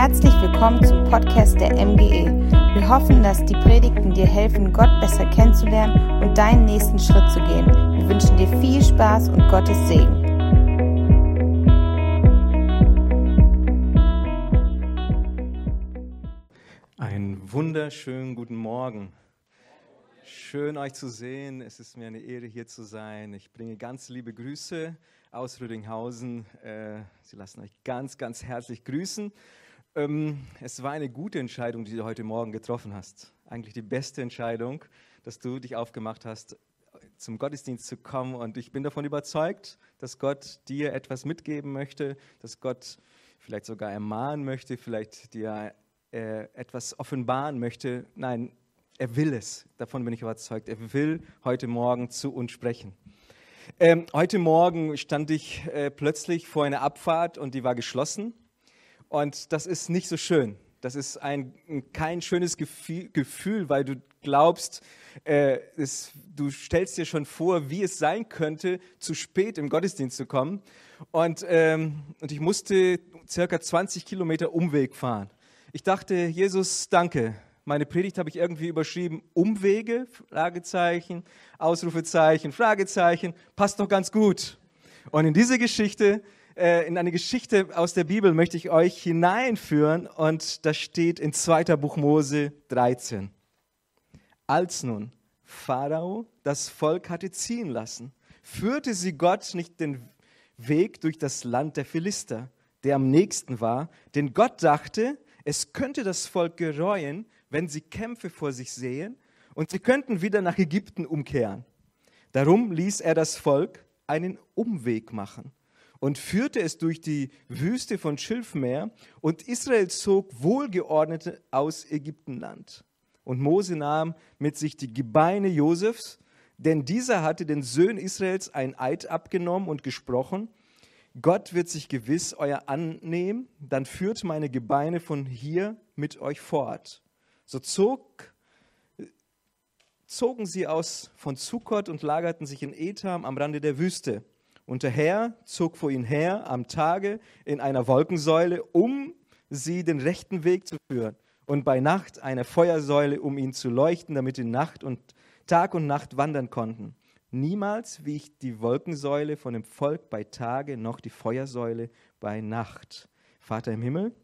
Herzlich willkommen zum Podcast der MGE. Wir hoffen, dass die Predigten dir helfen, Gott besser kennenzulernen und deinen nächsten Schritt zu gehen. Wir wünschen dir viel Spaß und Gottes Segen. Einen wunderschönen guten Morgen. Schön euch zu sehen. Es ist mir eine Ehre hier zu sein. Ich bringe ganz liebe Grüße aus Rüdinghausen. Äh, Sie lassen euch ganz, ganz herzlich grüßen. Ähm, es war eine gute Entscheidung, die du heute Morgen getroffen hast. Eigentlich die beste Entscheidung, dass du dich aufgemacht hast, zum Gottesdienst zu kommen. Und ich bin davon überzeugt, dass Gott dir etwas mitgeben möchte, dass Gott vielleicht sogar ermahnen möchte, vielleicht dir äh, etwas offenbaren möchte. Nein, er will es. Davon bin ich überzeugt. Er will heute Morgen zu uns sprechen. Ähm, heute Morgen stand ich äh, plötzlich vor einer Abfahrt und die war geschlossen. Und das ist nicht so schön. Das ist ein, kein schönes Gefühl, weil du glaubst, äh, es, du stellst dir schon vor, wie es sein könnte, zu spät im Gottesdienst zu kommen. Und, ähm, und ich musste circa 20 Kilometer Umweg fahren. Ich dachte, Jesus, danke, meine Predigt habe ich irgendwie überschrieben, Umwege, Fragezeichen, Ausrufezeichen, Fragezeichen, passt doch ganz gut. Und in diese Geschichte, äh, in eine Geschichte aus der Bibel möchte ich euch hineinführen und das steht in 2. Buch Mose 13. Als nun Pharao das Volk hatte ziehen lassen, führte sie Gott nicht den Weg durch das Land der Philister, der am nächsten war, denn Gott dachte, es könnte das Volk gereuen, wenn sie Kämpfe vor sich sehen und sie könnten wieder nach Ägypten umkehren. Darum ließ er das Volk einen Umweg machen und führte es durch die Wüste von Schilfmeer und Israel zog Wohlgeordnete aus Ägyptenland. Und Mose nahm mit sich die Gebeine Josefs, denn dieser hatte den Söhnen Israels ein Eid abgenommen und gesprochen, Gott wird sich gewiss euer annehmen, dann führt meine Gebeine von hier mit euch fort. So zog, zogen sie aus von Sukkot und lagerten sich in Etam am Rande der Wüste. Und der Herr zog vor ihnen her am Tage in einer Wolkensäule, um sie den rechten Weg zu führen. Und bei Nacht eine Feuersäule, um ihnen zu leuchten, damit sie Nacht und Tag und Nacht wandern konnten. Niemals wich die Wolkensäule von dem Volk bei Tage, noch die Feuersäule bei Nacht. Vater im Himmel,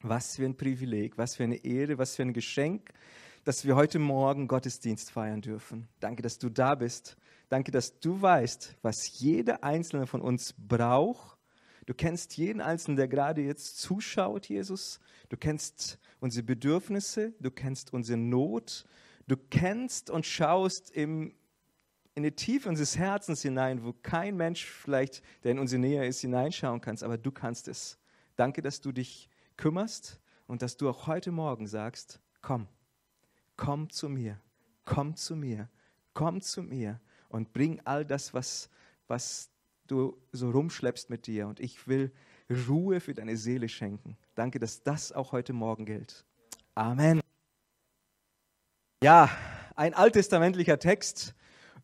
was für ein Privileg, was für eine Ehre, was für ein Geschenk, dass wir heute Morgen Gottesdienst feiern dürfen. Danke, dass du da bist. Danke, dass du weißt, was jeder Einzelne von uns braucht. Du kennst jeden Einzelnen, der gerade jetzt zuschaut, Jesus. Du kennst unsere Bedürfnisse, du kennst unsere Not. Du kennst und schaust im, in die Tiefe unseres Herzens hinein, wo kein Mensch vielleicht, der in unsere Nähe ist, hineinschauen kann, aber du kannst es. Danke, dass du dich kümmerst und dass du auch heute Morgen sagst, komm, komm zu mir, komm zu mir, komm zu mir und bring all das, was, was du so rumschleppst mit dir. Und ich will Ruhe für deine Seele schenken. Danke, dass das auch heute Morgen gilt. Amen. Ja, ein alttestamentlicher Text,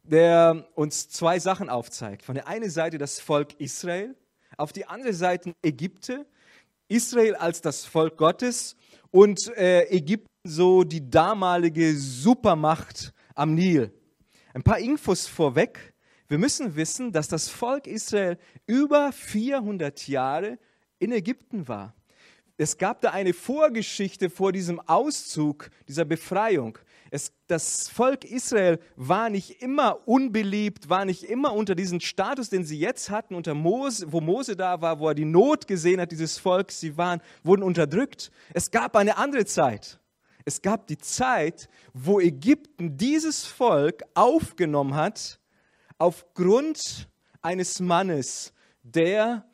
der uns zwei Sachen aufzeigt. Von der einen Seite das Volk Israel, auf die andere Seite Ägypte, Israel als das Volk Gottes und äh, Ägypten so die damalige Supermacht am Nil. Ein paar Infos vorweg. Wir müssen wissen, dass das Volk Israel über 400 Jahre in Ägypten war. Es gab da eine Vorgeschichte vor diesem Auszug, dieser Befreiung. Es, das Volk Israel war nicht immer unbeliebt, war nicht immer unter diesem Status, den sie jetzt hatten, unter Mose, wo Mose da war, wo er die Not gesehen hat, dieses Volk. Sie waren, wurden unterdrückt. Es gab eine andere Zeit. Es gab die Zeit, wo Ägypten dieses Volk aufgenommen hat, aufgrund eines Mannes, der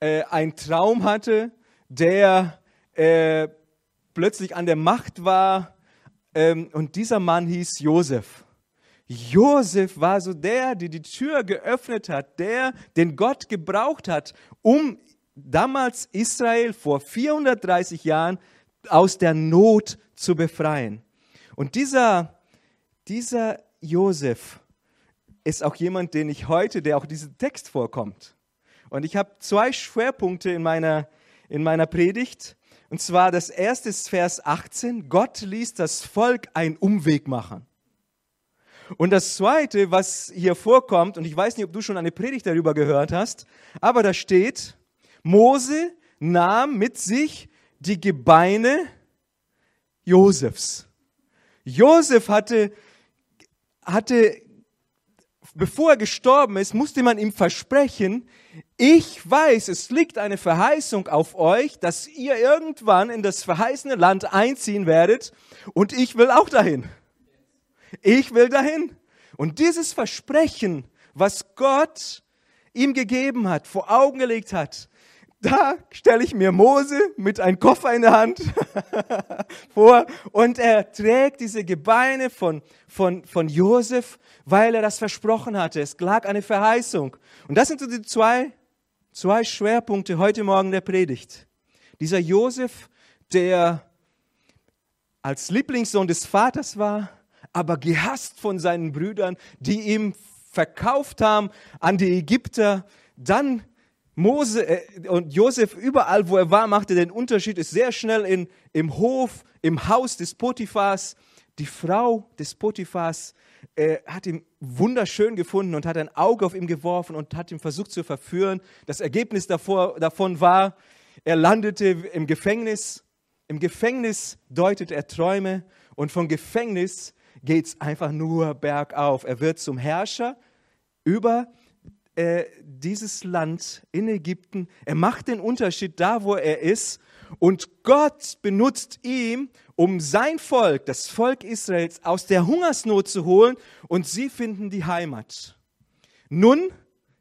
äh, einen Traum hatte, der äh, plötzlich an der Macht war, ähm, und dieser Mann hieß Josef. Josef war so der, der die Tür geöffnet hat, der, den Gott gebraucht hat, um damals Israel vor 430 Jahren aus der Not zu befreien. Und dieser, dieser Josef ist auch jemand, den ich heute, der auch diesen Text vorkommt. Und ich habe zwei Schwerpunkte in meiner, in meiner Predigt. Und zwar das erste ist Vers 18. Gott ließ das Volk einen Umweg machen. Und das zweite, was hier vorkommt, und ich weiß nicht, ob du schon eine Predigt darüber gehört hast, aber da steht, Mose nahm mit sich die Gebeine Josefs. Josef hatte, hatte, bevor er gestorben ist, musste man ihm versprechen, ich weiß, es liegt eine Verheißung auf euch, dass ihr irgendwann in das verheißene Land einziehen werdet und ich will auch dahin. Ich will dahin. Und dieses Versprechen, was Gott ihm gegeben hat, vor Augen gelegt hat, da stelle ich mir Mose mit einem Koffer in der Hand vor und er trägt diese Gebeine von, von, von Josef, weil er das versprochen hatte. Es lag eine Verheißung. Und das sind so die zwei, zwei Schwerpunkte heute Morgen der Predigt. Dieser Josef, der als Lieblingssohn des Vaters war, aber gehasst von seinen Brüdern, die ihm verkauft haben an die Ägypter, dann Mose äh, und Josef überall, wo er war, machte den Unterschied, ist sehr schnell in, im Hof, im Haus des Potiphas. Die Frau des Potiphas äh, hat ihn wunderschön gefunden und hat ein Auge auf ihn geworfen und hat ihn versucht zu verführen. Das Ergebnis davor, davon war, er landete im Gefängnis. Im Gefängnis deutet er Träume und vom Gefängnis geht es einfach nur bergauf. Er wird zum Herrscher über äh, dieses Land in Ägypten. Er macht den Unterschied da, wo er ist. Und Gott benutzt ihn, um sein Volk, das Volk Israels, aus der Hungersnot zu holen. Und sie finden die Heimat. Nun,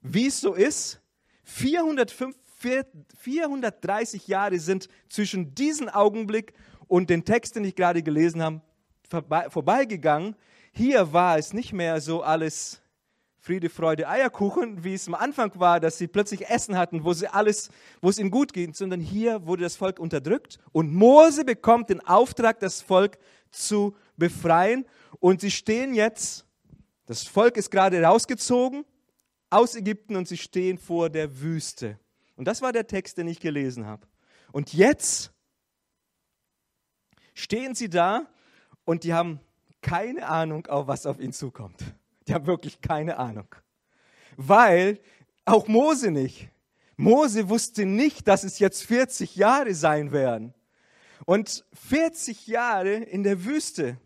wie es so ist, 405, 430 Jahre sind zwischen diesem Augenblick und den Text, den ich gerade gelesen habe, vorbeigegangen. Hier war es nicht mehr so alles Friede, Freude, Eierkuchen, wie es am Anfang war, dass sie plötzlich Essen hatten, wo sie alles, wo es ihnen gut ging, sondern hier wurde das Volk unterdrückt und Mose bekommt den Auftrag, das Volk zu befreien und sie stehen jetzt, das Volk ist gerade rausgezogen aus Ägypten und sie stehen vor der Wüste. Und das war der Text, den ich gelesen habe. Und jetzt stehen sie da und die haben keine Ahnung, auf was auf ihn zukommt. Die haben wirklich keine Ahnung. Weil auch Mose nicht. Mose wusste nicht, dass es jetzt 40 Jahre sein werden. Und 40 Jahre in der Wüste.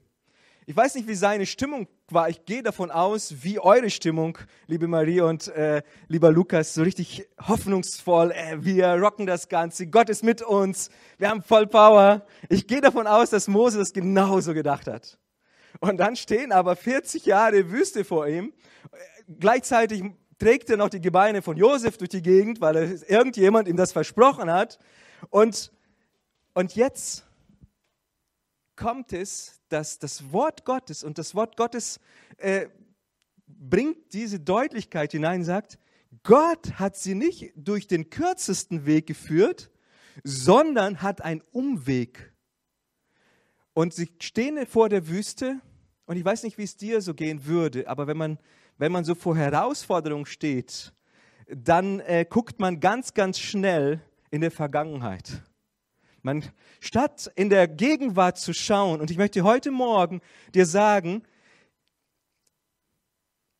Ich weiß nicht, wie seine Stimmung war. Ich gehe davon aus, wie eure Stimmung, liebe Marie und äh, lieber Lukas, so richtig hoffnungsvoll. Äh, wir rocken das Ganze. Gott ist mit uns. Wir haben voll Power. Ich gehe davon aus, dass Mose das genauso gedacht hat. Und dann stehen aber 40 Jahre Wüste vor ihm. Gleichzeitig trägt er noch die Gebeine von Josef durch die Gegend, weil irgendjemand ihm das versprochen hat. Und, und jetzt kommt es, dass das Wort Gottes und das Wort Gottes äh, bringt diese Deutlichkeit hinein, sagt, Gott hat sie nicht durch den kürzesten Weg geführt, sondern hat einen Umweg. Und sie stehen vor der Wüste und ich weiß nicht, wie es dir so gehen würde, aber wenn man, wenn man so vor Herausforderungen steht, dann äh, guckt man ganz, ganz schnell in der Vergangenheit. Man, statt in der Gegenwart zu schauen, und ich möchte heute Morgen dir sagen,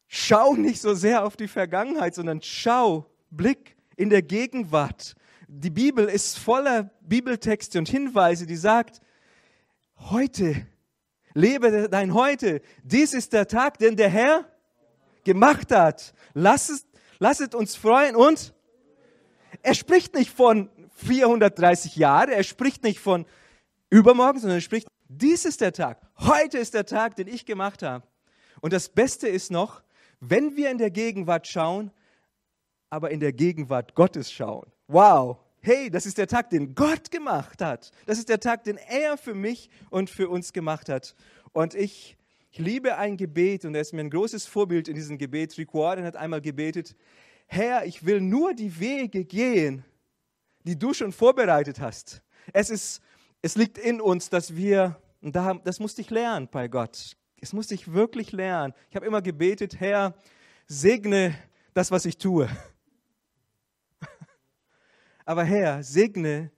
schau nicht so sehr auf die Vergangenheit, sondern schau, Blick in der Gegenwart. Die Bibel ist voller Bibeltexte und Hinweise, die sagt, heute Lebe dein Heute. Dies ist der Tag, den der Herr gemacht hat. Lasst, lasset uns freuen und er spricht nicht von 430 Jahren, er spricht nicht von übermorgen, sondern er spricht, dies ist der Tag. Heute ist der Tag, den ich gemacht habe. Und das Beste ist noch, wenn wir in der Gegenwart schauen, aber in der Gegenwart Gottes schauen. Wow, hey, das ist der Tag, den Gott gemacht hat. Das ist der Tag, den er für mich und für uns gemacht hat. Und ich, ich liebe ein Gebet und er ist mir ein großes Vorbild in diesem Gebet. Rick Warren hat einmal gebetet, Herr, ich will nur die Wege gehen, die du schon vorbereitet hast. Es, ist, es liegt in uns, dass wir, und das musste ich lernen bei Gott. Es musste ich wirklich lernen. Ich habe immer gebetet, Herr, segne das, was ich tue. Aber Herr, segne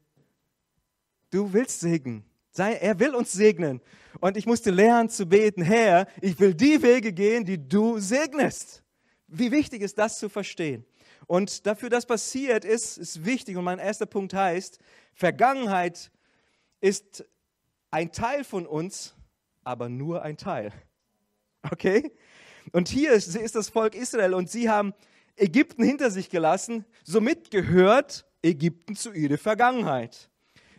du willst segnen. Er will uns segnen. Und ich musste lernen zu beten, Herr, ich will die Wege gehen, die du segnest. Wie wichtig ist das zu verstehen? Und dafür, dass passiert ist, ist wichtig. Und mein erster Punkt heißt, Vergangenheit ist ein Teil von uns, aber nur ein Teil. Okay? Und hier ist, ist das Volk Israel und sie haben Ägypten hinter sich gelassen. Somit gehört Ägypten zu ihrer Vergangenheit.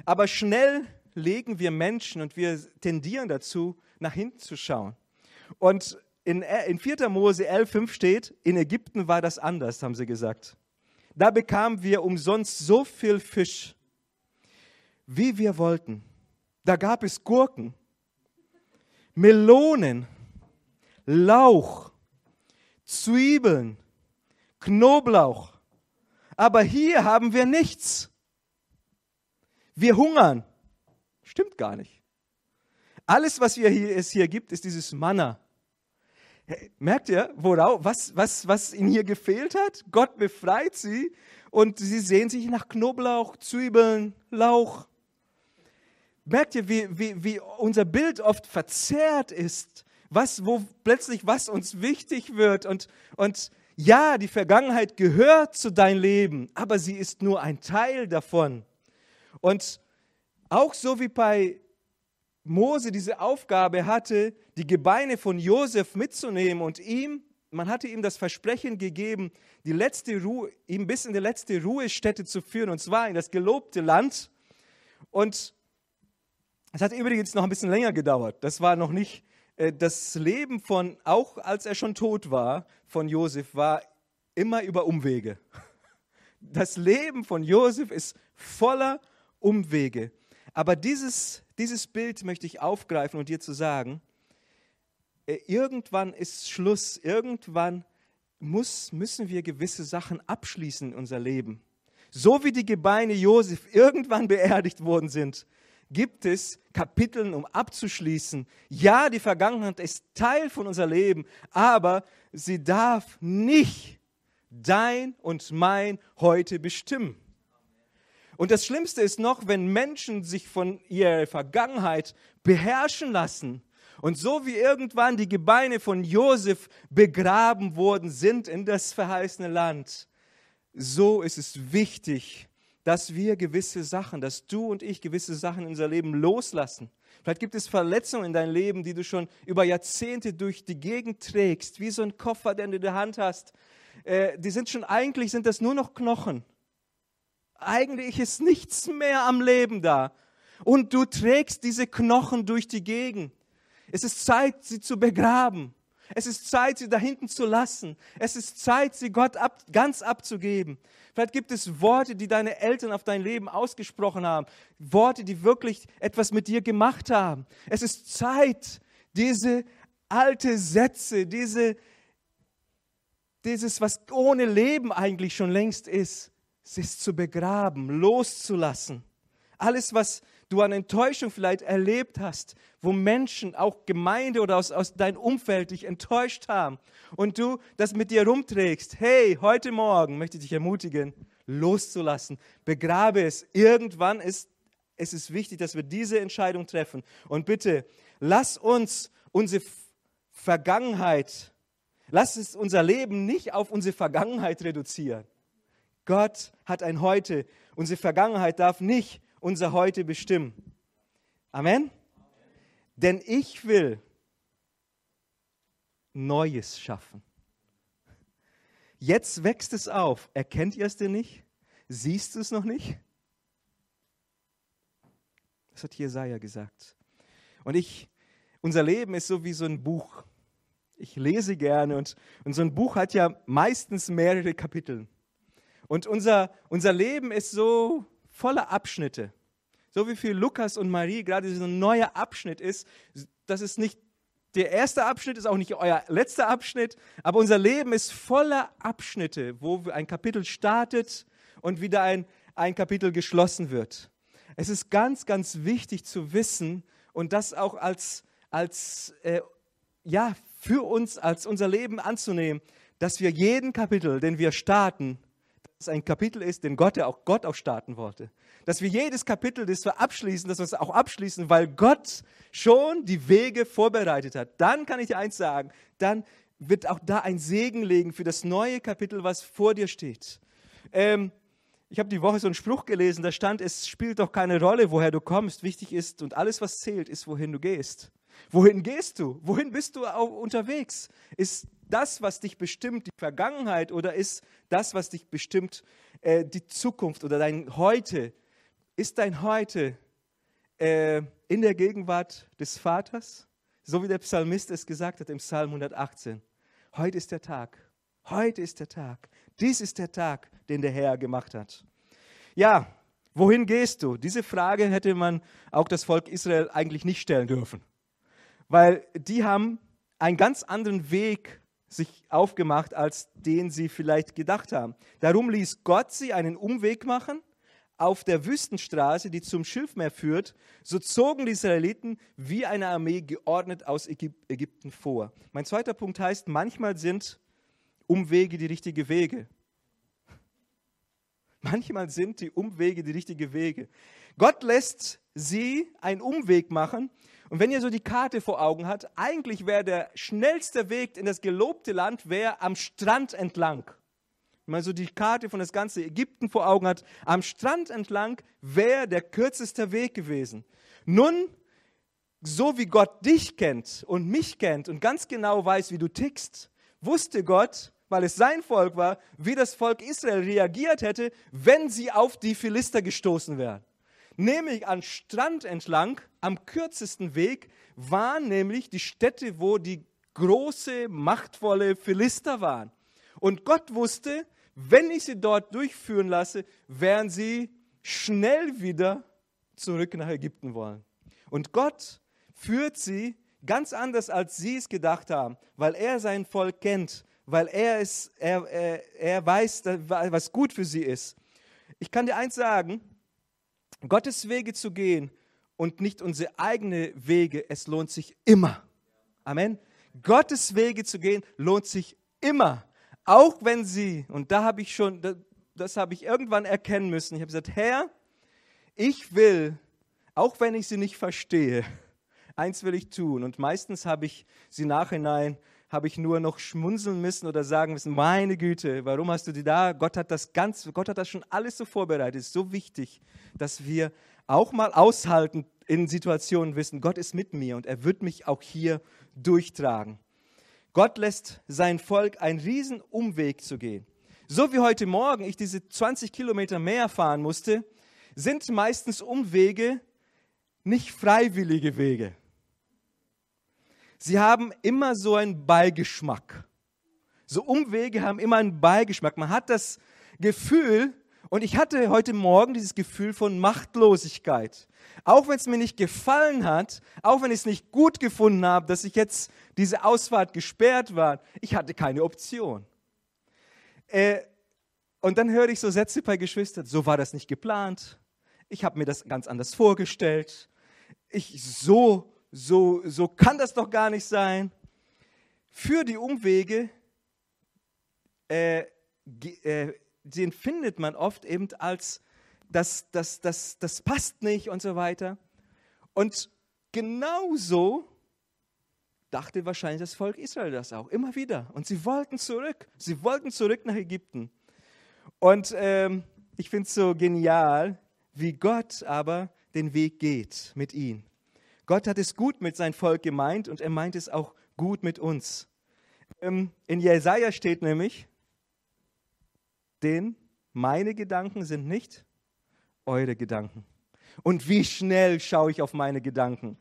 Aber schnell legen wir Menschen und wir tendieren dazu, nach hinten zu schauen. Und in, in 4. Mose 11,5 steht, in Ägypten war das anders, haben sie gesagt. Da bekamen wir umsonst so viel Fisch, wie wir wollten. Da gab es Gurken, Melonen, Lauch, Zwiebeln, Knoblauch. Aber hier haben wir nichts. Wir hungern. Stimmt gar nicht. Alles, was wir hier, es hier gibt, ist dieses Manna. Merkt ihr, worauf, was, was, was ihnen hier gefehlt hat? Gott befreit sie und sie sehen sich nach Knoblauch, Zwiebeln, Lauch. Merkt ihr, wie, wie, wie unser Bild oft verzerrt ist? Was, wo plötzlich was uns wichtig wird und, und ja, die Vergangenheit gehört zu deinem Leben, aber sie ist nur ein Teil davon. Und auch so wie bei Mose diese Aufgabe hatte, die Gebeine von Josef mitzunehmen und ihm, man hatte ihm das Versprechen gegeben, die letzte Ruhe, ihm bis in die letzte Ruhestätte zu führen, und zwar in das gelobte Land. Und es hat übrigens noch ein bisschen länger gedauert. Das war noch nicht das Leben von, auch als er schon tot war, von Josef, war immer über Umwege. Das Leben von Josef ist voller Umwege. Aber dieses, dieses Bild möchte ich aufgreifen und dir zu sagen, äh, irgendwann ist Schluss, irgendwann muss, müssen wir gewisse Sachen abschließen in unser Leben. So wie die Gebeine Josef irgendwann beerdigt worden sind, gibt es Kapiteln, um abzuschließen. Ja, die Vergangenheit ist Teil von unser Leben, aber sie darf nicht dein und mein heute bestimmen. Und das Schlimmste ist noch, wenn Menschen sich von ihrer Vergangenheit beherrschen lassen und so wie irgendwann die Gebeine von Josef begraben worden sind in das verheißene Land, so ist es wichtig, dass wir gewisse Sachen, dass du und ich gewisse Sachen in unser Leben loslassen. Vielleicht gibt es Verletzungen in deinem Leben, die du schon über Jahrzehnte durch die Gegend trägst, wie so ein Koffer, den du in der Hand hast. Äh, die sind schon eigentlich, sind das nur noch Knochen eigentlich ist nichts mehr am Leben da. Und du trägst diese Knochen durch die Gegend. Es ist Zeit, sie zu begraben. Es ist Zeit, sie da hinten zu lassen. Es ist Zeit, sie Gott ab, ganz abzugeben. Vielleicht gibt es Worte, die deine Eltern auf dein Leben ausgesprochen haben. Worte, die wirklich etwas mit dir gemacht haben. Es ist Zeit, diese alte Sätze, diese, dieses, was ohne Leben eigentlich schon längst ist, es zu begraben, loszulassen. Alles, was du an Enttäuschung vielleicht erlebt hast, wo Menschen, auch Gemeinde oder aus, aus deinem Umfeld dich enttäuscht haben und du das mit dir rumträgst. Hey, heute Morgen möchte ich dich ermutigen, loszulassen. Begrabe es. Irgendwann ist es ist wichtig, dass wir diese Entscheidung treffen. Und bitte, lass uns unsere Vergangenheit, lass es unser Leben nicht auf unsere Vergangenheit reduzieren. Gott hat ein Heute. Unsere Vergangenheit darf nicht unser Heute bestimmen. Amen? Denn ich will Neues schaffen. Jetzt wächst es auf. Erkennt ihr es denn nicht? Siehst du es noch nicht? Das hat Jesaja gesagt. Und ich, unser Leben ist so wie so ein Buch. Ich lese gerne und, und so ein Buch hat ja meistens mehrere Kapitel. Und unser, unser Leben ist so voller Abschnitte. So wie für Lukas und Marie gerade ein neuer Abschnitt ist, das ist nicht der erste Abschnitt, ist auch nicht euer letzter Abschnitt, aber unser Leben ist voller Abschnitte, wo ein Kapitel startet und wieder ein, ein Kapitel geschlossen wird. Es ist ganz, ganz wichtig zu wissen und das auch als, als äh, ja, für uns, als unser Leben anzunehmen, dass wir jeden Kapitel, den wir starten, es ein Kapitel ist, den Gott, auch Gott auch starten wollte. Dass wir jedes Kapitel, das wir abschließen, dass wir es auch abschließen, weil Gott schon die Wege vorbereitet hat. Dann kann ich dir eins sagen, dann wird auch da ein Segen legen für das neue Kapitel, was vor dir steht. Ähm, ich habe die Woche so einen Spruch gelesen, da stand, es spielt doch keine Rolle, woher du kommst. Wichtig ist und alles, was zählt, ist, wohin du gehst. Wohin gehst du? Wohin bist du auch unterwegs? Ist das, was dich bestimmt, die Vergangenheit oder ist das, was dich bestimmt, äh, die Zukunft oder dein Heute? Ist dein Heute äh, in der Gegenwart des Vaters? So wie der Psalmist es gesagt hat im Psalm 118. Heute ist der Tag. Heute ist der Tag. Dies ist der Tag, den der Herr gemacht hat. Ja, wohin gehst du? Diese Frage hätte man auch das Volk Israel eigentlich nicht stellen dürfen, weil die haben einen ganz anderen Weg sich aufgemacht, als den sie vielleicht gedacht haben. Darum ließ Gott sie einen Umweg machen auf der Wüstenstraße, die zum Schilfmeer führt. So zogen die Israeliten wie eine Armee geordnet aus Ägypten vor. Mein zweiter Punkt heißt, manchmal sind Umwege die richtigen Wege. Manchmal sind die Umwege die richtigen Wege. Gott lässt sie einen Umweg machen, und wenn ihr so die Karte vor Augen habt, eigentlich wäre der schnellste Weg in das gelobte Land wäre am Strand entlang. Wenn man so die Karte von das ganze Ägypten vor Augen hat, am Strand entlang wäre der kürzeste Weg gewesen. Nun, so wie Gott dich kennt und mich kennt und ganz genau weiß, wie du tickst, wusste Gott, weil es sein Volk war, wie das Volk Israel reagiert hätte, wenn sie auf die Philister gestoßen wären nämlich an Strand entlang, am kürzesten Weg, waren nämlich die Städte, wo die große, machtvolle Philister waren. Und Gott wusste, wenn ich sie dort durchführen lasse, werden sie schnell wieder zurück nach Ägypten wollen. Und Gott führt sie ganz anders, als sie es gedacht haben, weil er sein Volk kennt, weil er, es, er, er, er weiß, was gut für sie ist. Ich kann dir eins sagen, Gottes Wege zu gehen und nicht unsere eigenen Wege, es lohnt sich immer. Amen. Gottes Wege zu gehen lohnt sich immer. Auch wenn sie, und da habe ich schon, das, das habe ich irgendwann erkennen müssen. Ich habe gesagt, Herr, ich will, auch wenn ich sie nicht verstehe, eins will ich tun. Und meistens habe ich sie nachhinein habe ich nur noch schmunzeln müssen oder sagen müssen, meine Güte, warum hast du die da? Gott hat das ganz, Gott hat das schon alles so vorbereitet. Es ist so wichtig, dass wir auch mal aushalten in Situationen wissen, Gott ist mit mir und er wird mich auch hier durchtragen. Gott lässt sein Volk einen riesen Umweg zu gehen. So wie heute Morgen ich diese 20 Kilometer mehr fahren musste, sind meistens Umwege nicht freiwillige Wege sie haben immer so einen Beigeschmack. So Umwege haben immer einen Beigeschmack. Man hat das Gefühl, und ich hatte heute Morgen dieses Gefühl von Machtlosigkeit. Auch wenn es mir nicht gefallen hat, auch wenn ich es nicht gut gefunden habe, dass ich jetzt diese Ausfahrt gesperrt war, ich hatte keine Option. Äh, und dann höre ich so Sätze bei Geschwistern, so war das nicht geplant. Ich habe mir das ganz anders vorgestellt. Ich so so, so kann das doch gar nicht sein. Für die Umwege, äh, äh, den findet man oft eben als, das, das, das, das passt nicht und so weiter. Und genauso dachte wahrscheinlich das Volk Israel das auch, immer wieder. Und sie wollten zurück, sie wollten zurück nach Ägypten. Und ähm, ich finde es so genial, wie Gott aber den Weg geht mit ihnen. Gott hat es gut mit sein Volk gemeint und er meint es auch gut mit uns. Ähm, in Jesaja steht nämlich, denn meine Gedanken sind nicht eure Gedanken. Und wie schnell schaue ich auf meine Gedanken.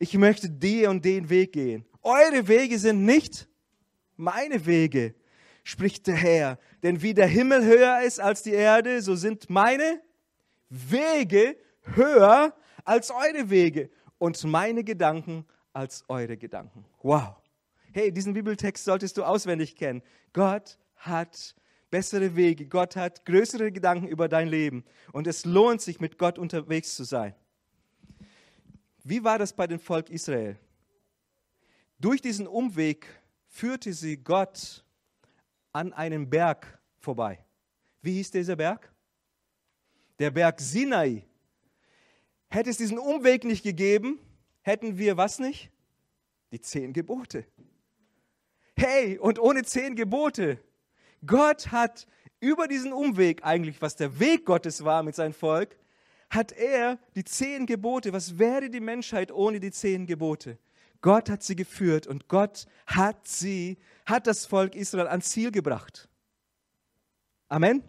Ich möchte den und den Weg gehen. Eure Wege sind nicht meine Wege, spricht der Herr. Denn wie der Himmel höher ist als die Erde, so sind meine Wege höher als eure Wege und meine Gedanken als eure Gedanken. Wow. Hey, diesen Bibeltext solltest du auswendig kennen. Gott hat bessere Wege. Gott hat größere Gedanken über dein Leben. Und es lohnt sich, mit Gott unterwegs zu sein. Wie war das bei dem Volk Israel? Durch diesen Umweg führte sie Gott an einen Berg vorbei. Wie hieß dieser Berg? Der Berg Sinai. Hätte es diesen Umweg nicht gegeben, hätten wir was nicht? Die zehn Gebote. Hey, und ohne zehn Gebote. Gott hat über diesen Umweg eigentlich, was der Weg Gottes war mit seinem Volk, hat er die zehn Gebote. Was wäre die Menschheit ohne die zehn Gebote? Gott hat sie geführt und Gott hat sie, hat das Volk Israel ans Ziel gebracht. Amen.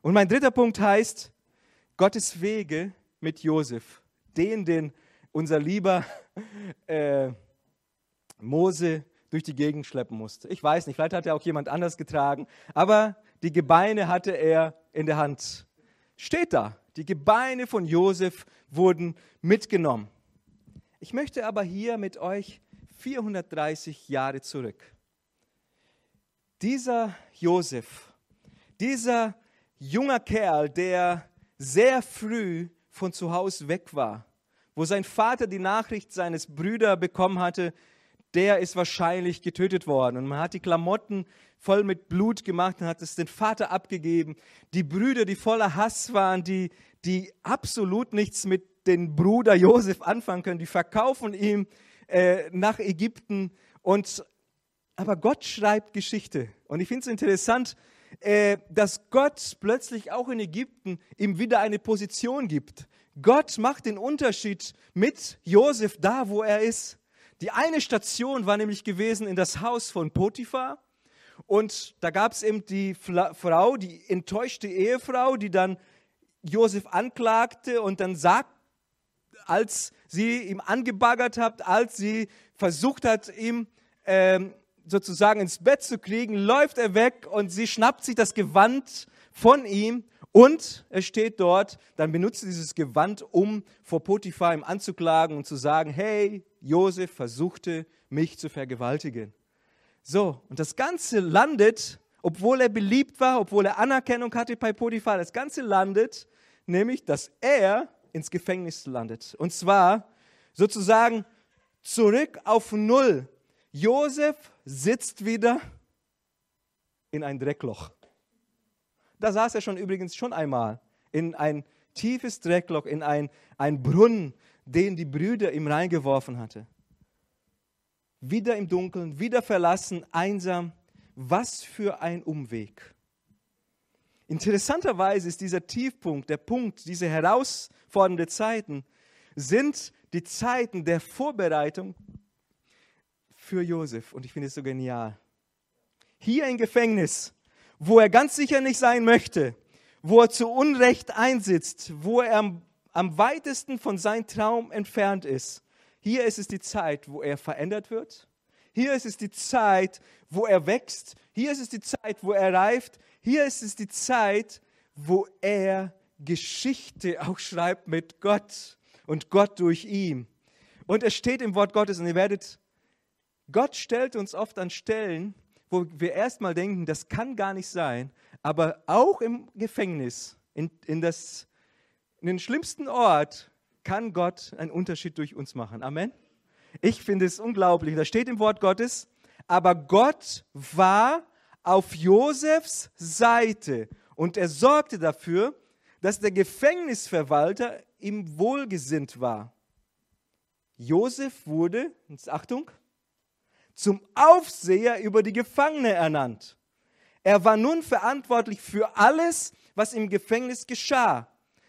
Und mein dritter Punkt heißt, Gottes Wege mit Josef, den, den unser lieber äh, Mose durch die Gegend schleppen musste. Ich weiß nicht, vielleicht hat er auch jemand anders getragen, aber die Gebeine hatte er in der Hand. Steht da, die Gebeine von Josef wurden mitgenommen. Ich möchte aber hier mit euch 430 Jahre zurück. Dieser Josef, dieser junger Kerl, der sehr früh von zu Hause weg war, wo sein Vater die Nachricht seines Brüders bekommen hatte, der ist wahrscheinlich getötet worden. Und man hat die Klamotten voll mit Blut gemacht und hat es den Vater abgegeben. Die Brüder, die voller Hass waren, die, die absolut nichts mit dem Bruder Josef anfangen können, die verkaufen ihn äh, nach Ägypten. Und, aber Gott schreibt Geschichte. Und ich finde es interessant, äh, dass Gott plötzlich auch in Ägypten ihm wieder eine Position gibt. Gott macht den Unterschied mit Josef da, wo er ist. Die eine Station war nämlich gewesen in das Haus von Potiphar. Und da gab es eben die Frau, die enttäuschte Ehefrau, die dann Josef anklagte und dann sagt, als sie ihm angebaggert hat, als sie versucht hat, ihm ähm, sozusagen ins Bett zu kriegen, läuft er weg und sie schnappt sich das Gewand von ihm und es steht dort, dann benutzt dieses Gewand, um vor Potiphar ihm anzuklagen und zu sagen, hey, Josef versuchte mich zu vergewaltigen. So, und das Ganze landet, obwohl er beliebt war, obwohl er Anerkennung hatte bei Potiphar, das Ganze landet, nämlich, dass er ins Gefängnis landet. Und zwar sozusagen zurück auf Null. Josef sitzt wieder in ein Dreckloch. Da saß er schon übrigens schon einmal in ein tiefes Dreckloch, in ein, ein Brunnen, den die Brüder ihm reingeworfen hatte. Wieder im Dunkeln, wieder verlassen, einsam. Was für ein Umweg. Interessanterweise ist dieser Tiefpunkt, der Punkt, diese herausfordernde Zeiten, sind die Zeiten der Vorbereitung für Josef. Und ich finde es so genial. Hier im Gefängnis, wo er ganz sicher nicht sein möchte, wo er zu Unrecht einsitzt, wo er am, am weitesten von seinem Traum entfernt ist. Hier ist es die Zeit, wo er verändert wird. Hier ist es die Zeit, wo er wächst. Hier ist es die Zeit, wo er reift. Hier ist es die Zeit, wo er Geschichte auch schreibt mit Gott und Gott durch ihn. Und es steht im Wort Gottes und ihr werdet, Gott stellt uns oft an Stellen, wo wir erstmal denken, das kann gar nicht sein, aber auch im Gefängnis, in, in, das, in den schlimmsten Ort, kann Gott einen Unterschied durch uns machen. Amen. Ich finde es unglaublich. Da steht im Wort Gottes, aber Gott war auf Josefs Seite und er sorgte dafür, dass der Gefängnisverwalter ihm wohlgesinnt war. Josef wurde, Achtung, zum Aufseher über die Gefangene ernannt. Er war nun verantwortlich für alles, was im Gefängnis geschah.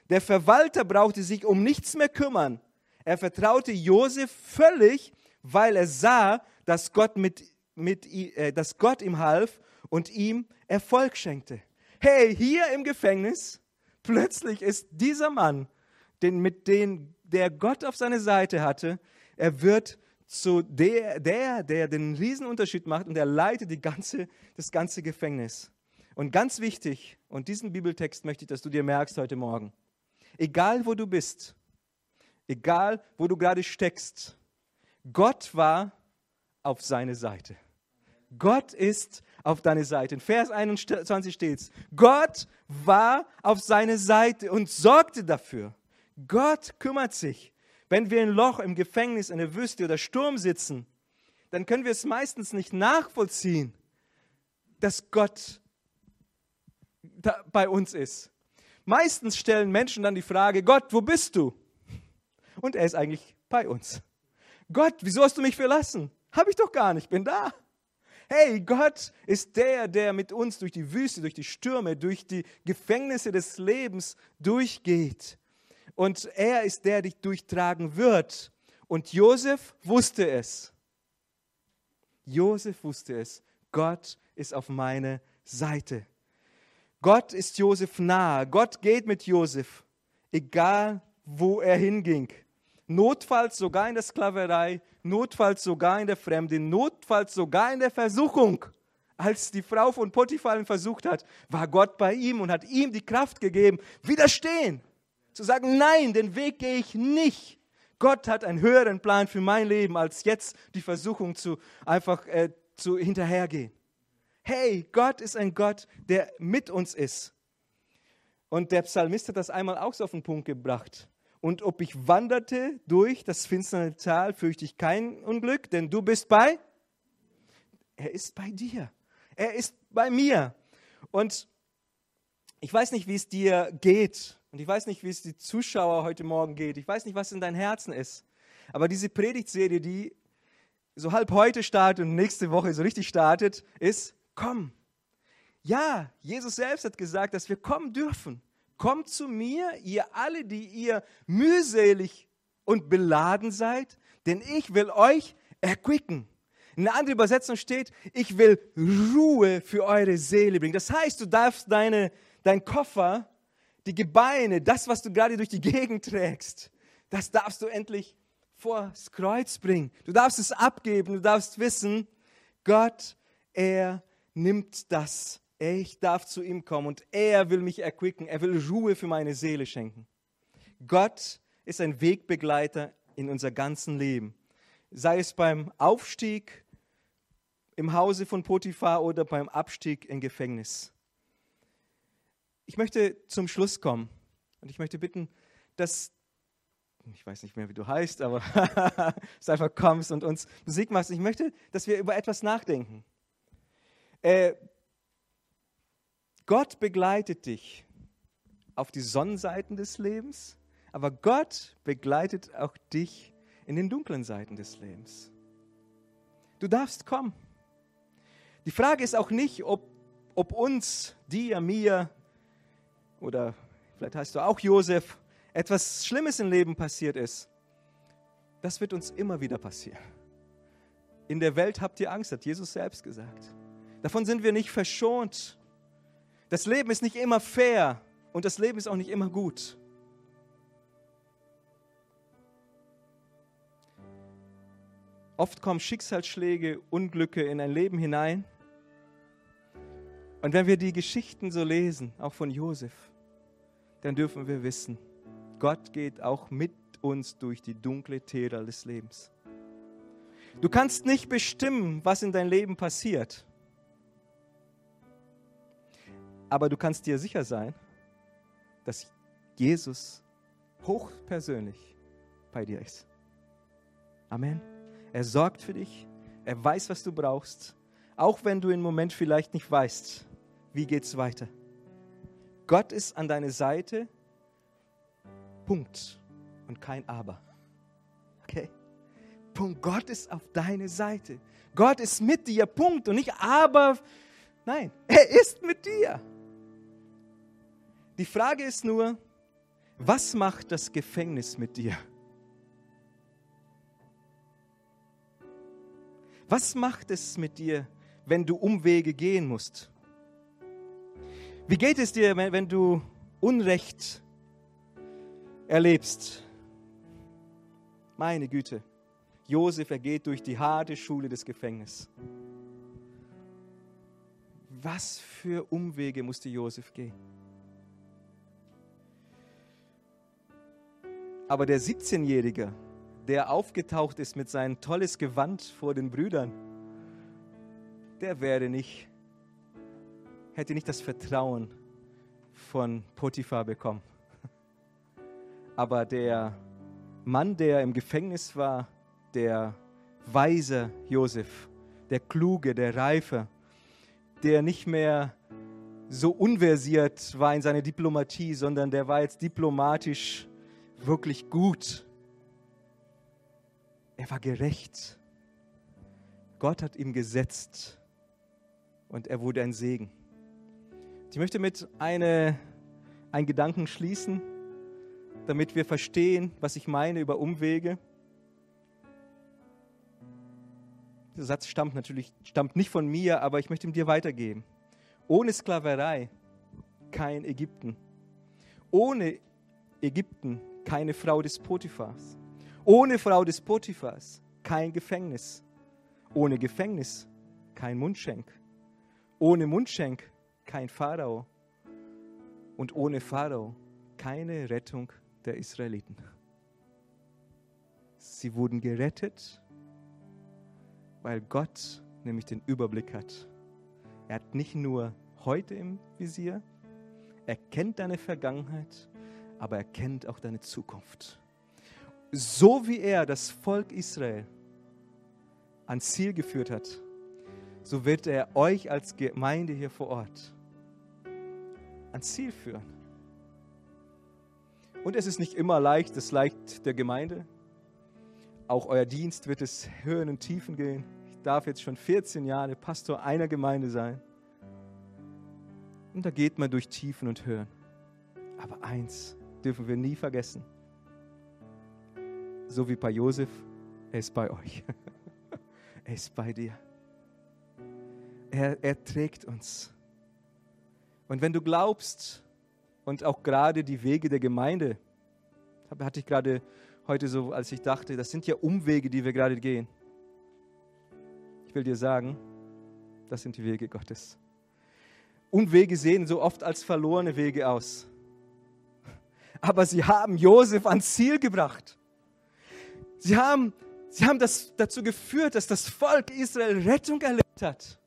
Der Verwalter brauchte sich um nichts mehr kümmern. Er vertraute Josef völlig, weil er sah, dass Gott, mit, mit, äh, dass Gott ihm half und ihm Erfolg schenkte. Hey, hier im Gefängnis, plötzlich ist dieser Mann, den, mit dem der Gott auf seiner Seite hatte, er wird zu der, der, der den Riesenunterschied macht und er leitet die ganze, das ganze Gefängnis. Und ganz wichtig, und diesen Bibeltext möchte ich, dass du dir merkst heute Morgen, egal wo du bist, egal wo du gerade steckst, Gott war auf seine Seite. Gott ist auf deine Seite. In Vers 21 steht es, Gott war auf seine Seite und sorgte dafür. Gott kümmert sich. Wenn wir in Loch, im Gefängnis, in der Wüste oder Sturm sitzen, dann können wir es meistens nicht nachvollziehen, dass Gott bei uns ist. Meistens stellen Menschen dann die Frage, Gott, wo bist du? Und er ist eigentlich bei uns. Gott, wieso hast du mich verlassen? Habe ich doch gar nicht, bin da. Hey, Gott ist der, der mit uns durch die Wüste, durch die Stürme, durch die Gefängnisse des Lebens durchgeht. Und er ist der, der dich durchtragen wird. Und Josef wusste es. Josef wusste es. Gott ist auf meiner Seite. Gott ist Josef nahe. Gott geht mit Josef, egal wo er hinging. Notfalls sogar in der Sklaverei, notfalls sogar in der Fremde, notfalls sogar in der Versuchung. Als die Frau von Potiphar ihn versucht hat, war Gott bei ihm und hat ihm die Kraft gegeben, widerstehen. Zu sagen, nein, den Weg gehe ich nicht. Gott hat einen höheren Plan für mein Leben, als jetzt die Versuchung zu einfach äh, zu hinterhergehen. Hey, Gott ist ein Gott, der mit uns ist. Und der Psalmist hat das einmal auch so auf den Punkt gebracht. Und ob ich wanderte durch das finstere Tal, fürchte ich kein Unglück, denn du bist bei. Er ist bei dir. Er ist bei mir. Und ich weiß nicht, wie es dir geht. Und ich weiß nicht, wie es die Zuschauer heute Morgen geht. Ich weiß nicht, was in deinem Herzen ist. Aber diese Predigtserie, die so halb heute startet und nächste Woche so richtig startet, ist, komm. Ja, Jesus selbst hat gesagt, dass wir kommen dürfen. Kommt zu mir, ihr alle, die ihr mühselig und beladen seid, denn ich will euch erquicken. In einer anderen Übersetzung steht, ich will Ruhe für eure Seele bringen. Das heißt, du darfst deine, dein Koffer, die Gebeine, das, was du gerade durch die Gegend trägst, das darfst du endlich vors Kreuz bringen. Du darfst es abgeben, du darfst wissen, Gott, er nimmt das ich darf zu ihm kommen und er will mich erquicken. Er will Ruhe für meine Seele schenken. Gott ist ein Wegbegleiter in unser ganzen Leben. Sei es beim Aufstieg im Hause von Potiphar oder beim Abstieg im Gefängnis. Ich möchte zum Schluss kommen und ich möchte bitten, dass, ich weiß nicht mehr, wie du heißt, aber dass du einfach kommst und uns Musik machst. Ich möchte, dass wir über etwas nachdenken. Äh, Gott begleitet dich auf die Sonnenseiten des Lebens, aber Gott begleitet auch dich in den dunklen Seiten des Lebens. Du darfst kommen. Die Frage ist auch nicht, ob, ob uns, dir, mir oder vielleicht heißt du auch Josef, etwas Schlimmes im Leben passiert ist. Das wird uns immer wieder passieren. In der Welt habt ihr Angst, hat Jesus selbst gesagt. Davon sind wir nicht verschont. Das Leben ist nicht immer fair und das Leben ist auch nicht immer gut. Oft kommen Schicksalsschläge, Unglücke in ein Leben hinein. Und wenn wir die Geschichten so lesen, auch von Josef, dann dürfen wir wissen, Gott geht auch mit uns durch die dunkle Täler des Lebens. Du kannst nicht bestimmen, was in deinem Leben passiert. Aber du kannst dir sicher sein, dass Jesus hochpersönlich bei dir ist. Amen. Er sorgt für dich. Er weiß, was du brauchst. Auch wenn du im Moment vielleicht nicht weißt, wie geht es weiter. Gott ist an deiner Seite. Punkt. Und kein Aber. Okay? Punkt. Gott ist auf deiner Seite. Gott ist mit dir. Punkt. Und nicht aber. Nein, er ist mit dir. Die Frage ist nur, was macht das Gefängnis mit dir? Was macht es mit dir, wenn du Umwege gehen musst? Wie geht es dir, wenn du Unrecht erlebst? Meine Güte, Josef ergeht durch die harte Schule des Gefängnisses. Was für Umwege musste Josef gehen? Aber der 17-Jährige, der aufgetaucht ist mit seinem tolles Gewand vor den Brüdern, der wäre nicht, hätte nicht das Vertrauen von Potiphar bekommen. Aber der Mann, der im Gefängnis war, der weise Josef, der kluge, der reife, der nicht mehr so unversiert war in seiner Diplomatie, sondern der war jetzt diplomatisch wirklich gut. Er war gerecht. Gott hat ihm gesetzt und er wurde ein Segen. Ich möchte mit eine, einen Gedanken schließen, damit wir verstehen, was ich meine über Umwege. Dieser Satz stammt natürlich stammt nicht von mir, aber ich möchte ihn dir weitergeben. Ohne Sklaverei kein Ägypten. Ohne Ägypten keine Frau des Potiphars. Ohne Frau des Potiphars kein Gefängnis. Ohne Gefängnis kein Mundschenk. Ohne Mundschenk kein Pharao. Und ohne Pharao keine Rettung der Israeliten. Sie wurden gerettet, weil Gott nämlich den Überblick hat. Er hat nicht nur heute im Visier. Er kennt deine Vergangenheit, aber er kennt auch deine Zukunft. So wie er das Volk Israel ans Ziel geführt hat, so wird er euch als Gemeinde hier vor Ort ans Ziel führen. Und es ist nicht immer leicht, das leicht der Gemeinde. Auch euer Dienst wird es Höhen und Tiefen gehen. Ich darf jetzt schon 14 Jahre Pastor einer Gemeinde sein. Und da geht man durch Tiefen und Höhen. Aber eins dürfen wir nie vergessen. So wie bei Josef, er ist bei euch. er ist bei dir. Er, er trägt uns. Und wenn du glaubst und auch gerade die Wege der Gemeinde, hatte ich gerade heute so, als ich dachte, das sind ja Umwege, die wir gerade gehen. Ich will dir sagen, das sind die Wege Gottes. Umwege sehen so oft als verlorene Wege aus. Aber sie haben Josef ans Ziel gebracht. Sie haben, sie haben das dazu geführt, dass das Volk Israel Rettung erlebt hat.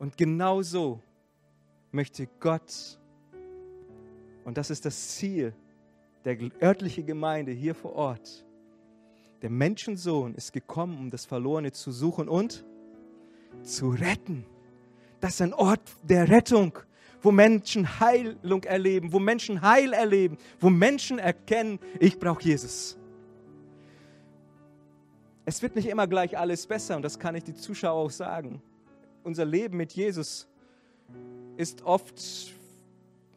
Und genau so möchte Gott, und das ist das Ziel der örtlichen Gemeinde hier vor Ort, der Menschensohn ist gekommen, um das Verlorene zu suchen und zu retten. Das ist ein Ort der Rettung, wo Menschen Heilung erleben, wo Menschen Heil erleben, wo Menschen erkennen, ich brauche Jesus. Es wird nicht immer gleich alles besser und das kann ich die Zuschauer auch sagen. Unser Leben mit Jesus ist oft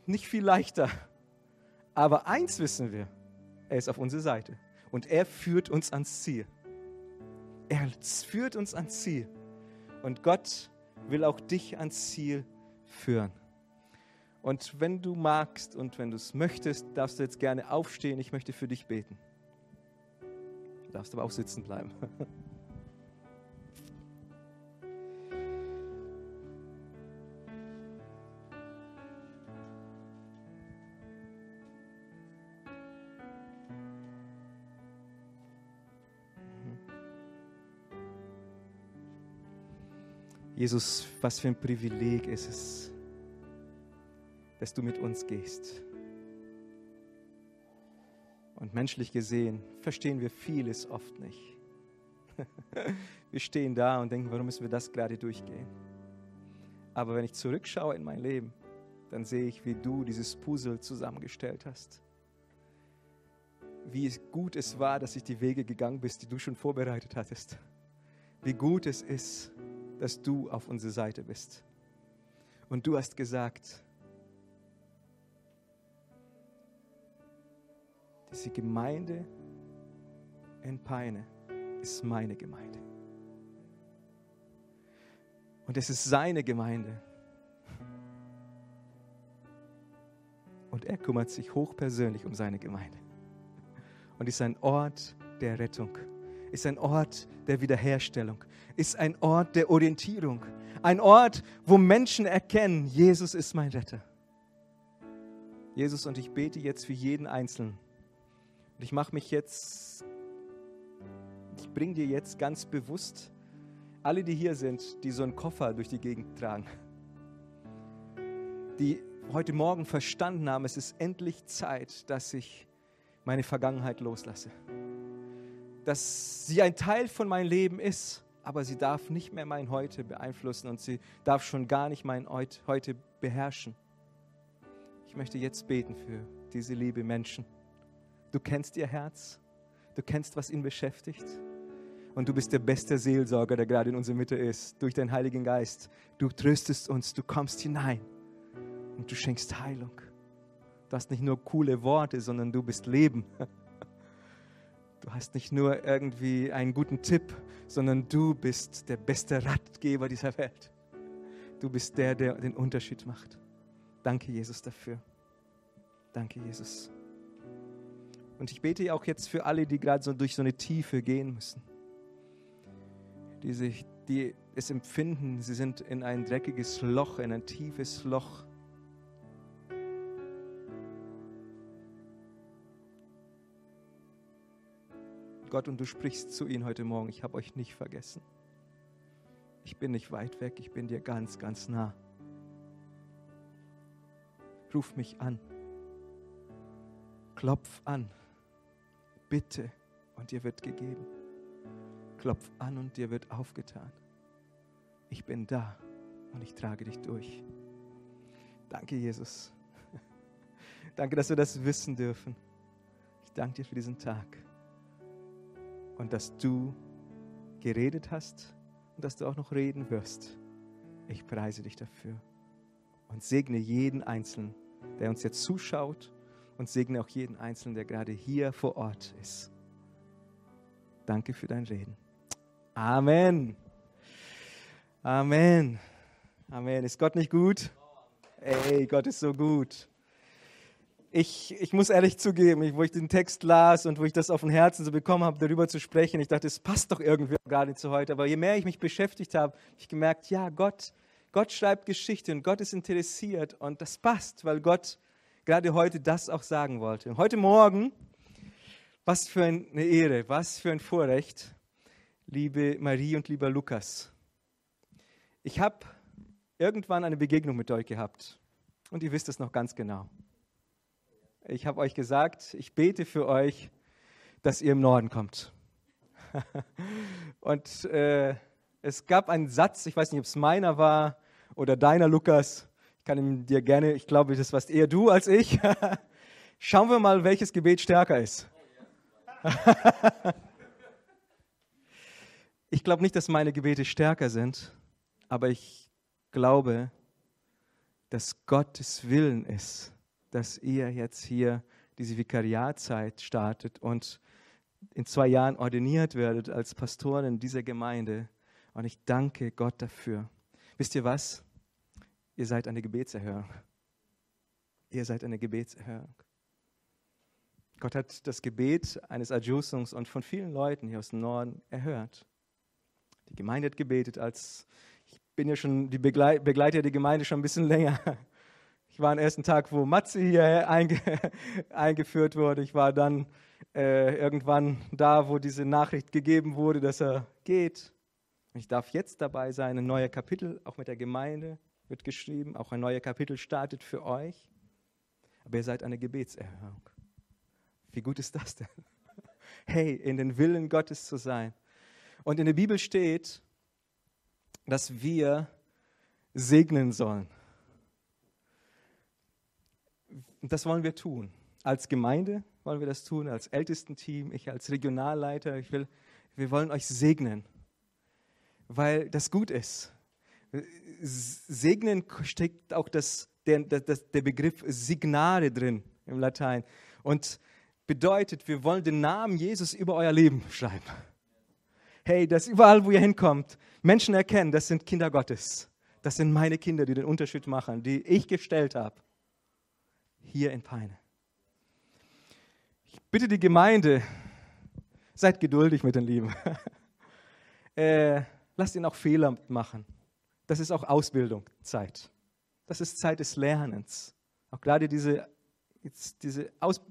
nicht viel leichter. Aber eins wissen wir, er ist auf unserer Seite und er führt uns ans Ziel. Er führt uns ans Ziel. Und Gott will auch dich ans Ziel führen. Und wenn du magst und wenn du es möchtest, darfst du jetzt gerne aufstehen. Ich möchte für dich beten. Du darfst aber auch sitzen bleiben. Jesus, was für ein Privileg ist es, dass du mit uns gehst. Und menschlich gesehen verstehen wir vieles oft nicht. wir stehen da und denken, warum müssen wir das gerade durchgehen? Aber wenn ich zurückschaue in mein Leben, dann sehe ich, wie du dieses Puzzle zusammengestellt hast. Wie gut es war, dass ich die Wege gegangen bist, die du schon vorbereitet hattest. Wie gut es ist, dass du auf unserer Seite bist. Und du hast gesagt, diese Gemeinde in Peine ist meine Gemeinde. Und es ist seine Gemeinde. Und er kümmert sich hochpersönlich um seine Gemeinde. Und ist ein Ort der Rettung ist ein Ort der Wiederherstellung, ist ein Ort der Orientierung, ein Ort, wo Menschen erkennen, Jesus ist mein Retter. Jesus, und ich bete jetzt für jeden Einzelnen. Und ich mache mich jetzt, ich bringe dir jetzt ganz bewusst alle, die hier sind, die so einen Koffer durch die Gegend tragen, die heute Morgen verstanden haben, es ist endlich Zeit, dass ich meine Vergangenheit loslasse dass sie ein Teil von meinem Leben ist, aber sie darf nicht mehr mein Heute beeinflussen und sie darf schon gar nicht mein Heute beherrschen. Ich möchte jetzt beten für diese liebe Menschen. Du kennst ihr Herz, du kennst, was ihn beschäftigt. Und du bist der beste Seelsorger, der gerade in unserer Mitte ist, durch deinen Heiligen Geist. Du tröstest uns, du kommst hinein und du schenkst Heilung. Du hast nicht nur coole Worte, sondern du bist Leben. Du hast nicht nur irgendwie einen guten Tipp, sondern du bist der beste Ratgeber dieser Welt. Du bist der, der den Unterschied macht. Danke, Jesus, dafür. Danke, Jesus. Und ich bete auch jetzt für alle, die gerade so durch so eine Tiefe gehen müssen, die, sich, die es empfinden, sie sind in ein dreckiges Loch, in ein tiefes Loch Gott, und du sprichst zu ihnen heute Morgen, ich habe euch nicht vergessen. Ich bin nicht weit weg, ich bin dir ganz, ganz nah. Ruf mich an. Klopf an. Bitte und dir wird gegeben. Klopf an und dir wird aufgetan. Ich bin da und ich trage dich durch. Danke, Jesus. Danke, dass wir das wissen dürfen. Ich danke dir für diesen Tag und dass du geredet hast und dass du auch noch reden wirst. Ich preise dich dafür und segne jeden Einzelnen, der uns jetzt zuschaut und segne auch jeden Einzelnen, der gerade hier vor Ort ist. Danke für dein Reden. Amen. Amen. Amen. Ist Gott nicht gut? Ey, Gott ist so gut ich, ich muss ehrlich zugeben, wo ich den Text las und wo ich das auf dem Herzen so bekommen habe, darüber zu sprechen, ich dachte, es passt doch irgendwie gerade zu heute. Aber je mehr ich mich beschäftigt habe, habe ich gemerkt, ja, Gott, Gott schreibt Geschichte und Gott ist interessiert und das passt, weil Gott gerade heute das auch sagen wollte. Heute Morgen, was für eine Ehre, was für ein Vorrecht, liebe Marie und lieber Lukas. Ich habe irgendwann eine Begegnung mit euch gehabt und ihr wisst es noch ganz genau. Ich habe euch gesagt, ich bete für euch, dass ihr im Norden kommt. Und äh, es gab einen Satz, ich weiß nicht, ob es meiner war oder deiner, Lukas. Ich kann ihm dir gerne, ich glaube, das warst eher du als ich. Schauen wir mal, welches Gebet stärker ist. ich glaube nicht, dass meine Gebete stärker sind, aber ich glaube, dass Gottes Willen ist, dass ihr jetzt hier diese Vikariatzeit startet und in zwei Jahren ordiniert werdet als Pastorin dieser Gemeinde. Und ich danke Gott dafür. Wisst ihr was? Ihr seid eine Gebetserhörung. Ihr seid eine Gebetserhörung. Gott hat das Gebet eines Adjusungs und von vielen Leuten hier aus dem Norden erhört. Die Gemeinde hat gebetet, als ich bin ja schon die Begleiter der Gemeinde schon ein bisschen länger. Ich war am ersten Tag, wo Matze hier einge eingeführt wurde. Ich war dann äh, irgendwann da, wo diese Nachricht gegeben wurde, dass er geht. Ich darf jetzt dabei sein. Ein neuer Kapitel, auch mit der Gemeinde, wird geschrieben. Auch ein neuer Kapitel startet für euch. Aber ihr seid eine Gebetserhörung. Wie gut ist das denn? Hey, in den Willen Gottes zu sein. Und in der Bibel steht, dass wir segnen sollen. Und das wollen wir tun. Als Gemeinde wollen wir das tun, als Ältestenteam, ich als Regionalleiter. Ich will, wir wollen euch segnen, weil das gut ist. Segnen steckt auch das, der, das, der Begriff Signare drin im Latein und bedeutet, wir wollen den Namen Jesus über euer Leben schreiben. Hey, dass überall, wo ihr hinkommt, Menschen erkennen, das sind Kinder Gottes. Das sind meine Kinder, die den Unterschied machen, die ich gestellt habe hier in Peine. Ich bitte die Gemeinde, seid geduldig mit den Lieben. äh, lasst ihn auch Fehler machen. Das ist auch Ausbildungszeit. Das ist Zeit des Lernens. Auch gerade diese, diese Aus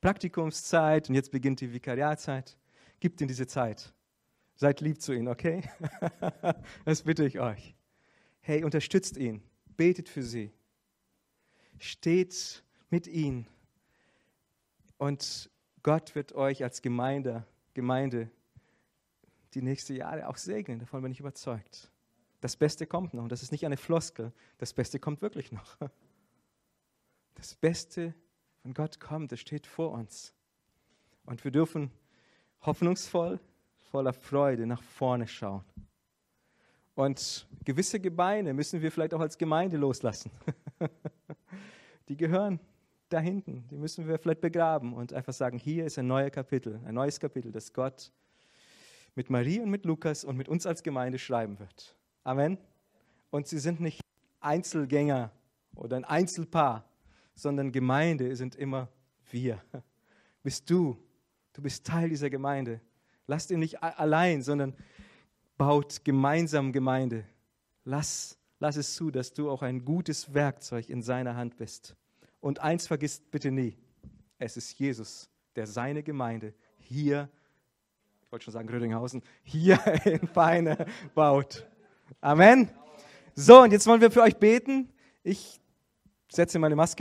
Praktikumszeit und jetzt beginnt die Vikariatzeit. Gibt ihm diese Zeit. Seid lieb zu ihm, okay? das bitte ich euch. Hey, unterstützt ihn. Betet für sie. Steht mit ihnen. Und Gott wird euch als Gemeinde, Gemeinde die nächsten Jahre auch segnen. Davon bin ich überzeugt. Das Beste kommt noch. Das ist nicht eine Floskel. Das Beste kommt wirklich noch. Das Beste von Gott kommt. Es steht vor uns. Und wir dürfen hoffnungsvoll, voller Freude nach vorne schauen. Und gewisse Gebeine müssen wir vielleicht auch als Gemeinde loslassen. Die gehören da hinten. Die müssen wir vielleicht begraben und einfach sagen, hier ist ein neues Kapitel, ein neues Kapitel, das Gott mit Marie und mit Lukas und mit uns als Gemeinde schreiben wird. Amen. Und sie sind nicht Einzelgänger oder ein Einzelpaar, sondern Gemeinde sind immer wir. Bist du. Du bist Teil dieser Gemeinde. Lasst ihn nicht allein, sondern baut gemeinsam Gemeinde. Lass, lass es zu, dass du auch ein gutes Werkzeug in seiner Hand bist. Und eins vergisst bitte nie. Es ist Jesus, der seine Gemeinde hier, ich wollte schon sagen Rödinghausen, hier in Feine baut. Amen. So, und jetzt wollen wir für euch beten. Ich setze meine Maske